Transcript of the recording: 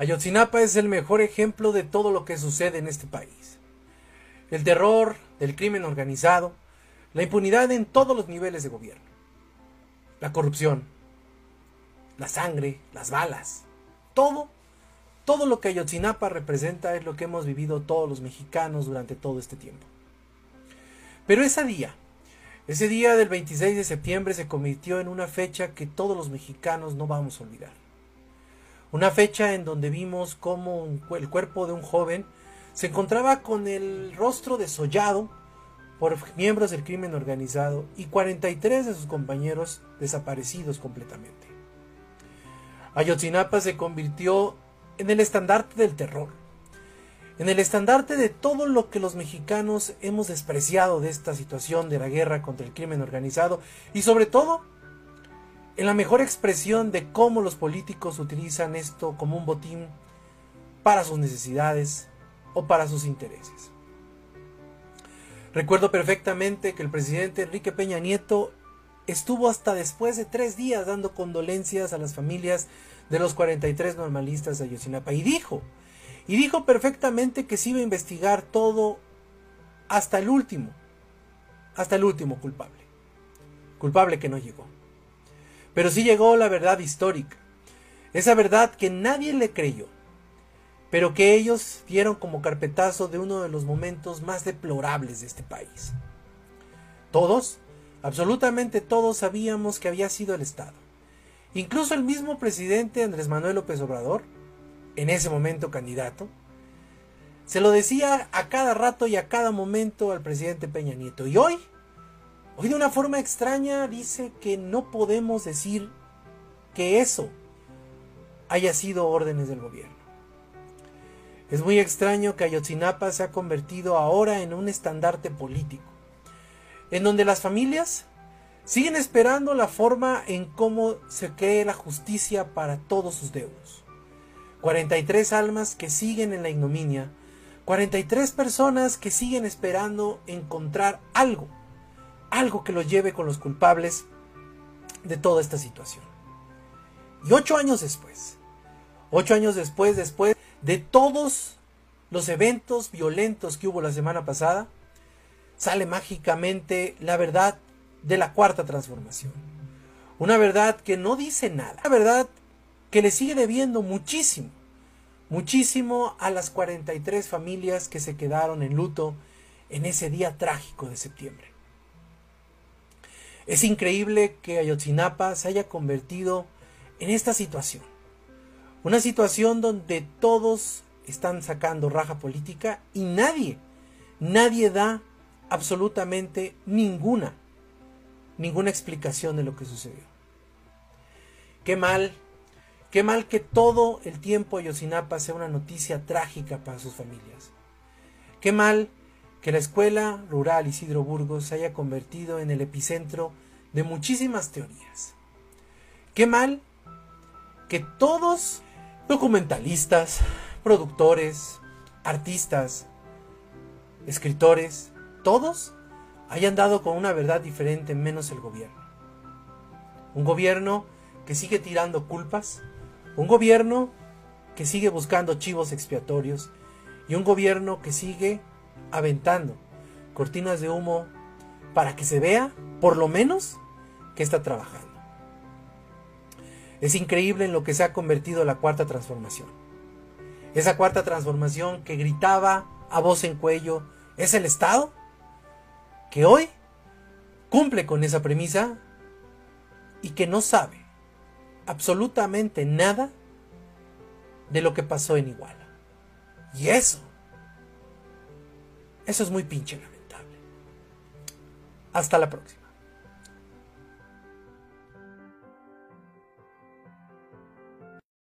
Ayotzinapa es el mejor ejemplo de todo lo que sucede en este país. El terror, el crimen organizado, la impunidad en todos los niveles de gobierno, la corrupción, la sangre, las balas, todo, todo lo que Ayotzinapa representa es lo que hemos vivido todos los mexicanos durante todo este tiempo. Pero ese día, ese día del 26 de septiembre se convirtió en una fecha que todos los mexicanos no vamos a olvidar. Una fecha en donde vimos cómo el cuerpo de un joven se encontraba con el rostro desollado por miembros del crimen organizado y 43 de sus compañeros desaparecidos completamente. Ayotzinapa se convirtió en el estandarte del terror, en el estandarte de todo lo que los mexicanos hemos despreciado de esta situación de la guerra contra el crimen organizado y sobre todo en la mejor expresión de cómo los políticos utilizan esto como un botín para sus necesidades o para sus intereses. Recuerdo perfectamente que el presidente Enrique Peña Nieto estuvo hasta después de tres días dando condolencias a las familias de los 43 normalistas de Ayotzinapa y dijo y dijo perfectamente que se iba a investigar todo hasta el último, hasta el último culpable. Culpable que no llegó. Pero sí llegó la verdad histórica. Esa verdad que nadie le creyó, pero que ellos dieron como carpetazo de uno de los momentos más deplorables de este país. Todos, absolutamente todos sabíamos que había sido el Estado. Incluso el mismo presidente Andrés Manuel López Obrador en ese momento candidato, se lo decía a cada rato y a cada momento al presidente Peña Nieto. Y hoy, hoy de una forma extraña dice que no podemos decir que eso haya sido órdenes del gobierno. Es muy extraño que Ayotzinapa se ha convertido ahora en un estandarte político, en donde las familias siguen esperando la forma en cómo se cree la justicia para todos sus deudos. 43 almas que siguen en la ignominia, 43 personas que siguen esperando encontrar algo, algo que los lleve con los culpables de toda esta situación. Y ocho años después, ocho años después, después de todos los eventos violentos que hubo la semana pasada, sale mágicamente la verdad de la cuarta transformación. Una verdad que no dice nada. Una verdad que le sigue debiendo muchísimo, muchísimo a las 43 familias que se quedaron en luto en ese día trágico de septiembre. Es increíble que Ayotzinapa se haya convertido en esta situación. Una situación donde todos están sacando raja política y nadie, nadie da absolutamente ninguna, ninguna explicación de lo que sucedió. Qué mal Qué mal que todo el tiempo Ayotzinapa sea una noticia trágica para sus familias. Qué mal que la escuela rural Isidro Burgos se haya convertido en el epicentro de muchísimas teorías. Qué mal que todos, documentalistas, productores, artistas, escritores, todos hayan dado con una verdad diferente menos el gobierno. Un gobierno que sigue tirando culpas, un gobierno que sigue buscando chivos expiatorios y un gobierno que sigue aventando cortinas de humo para que se vea, por lo menos, que está trabajando. Es increíble en lo que se ha convertido la cuarta transformación. Esa cuarta transformación que gritaba a voz en cuello, ¿es el Estado? Que hoy cumple con esa premisa y que no sabe absolutamente nada de lo que pasó en Iguala. Y eso, eso es muy pinche lamentable. Hasta la próxima.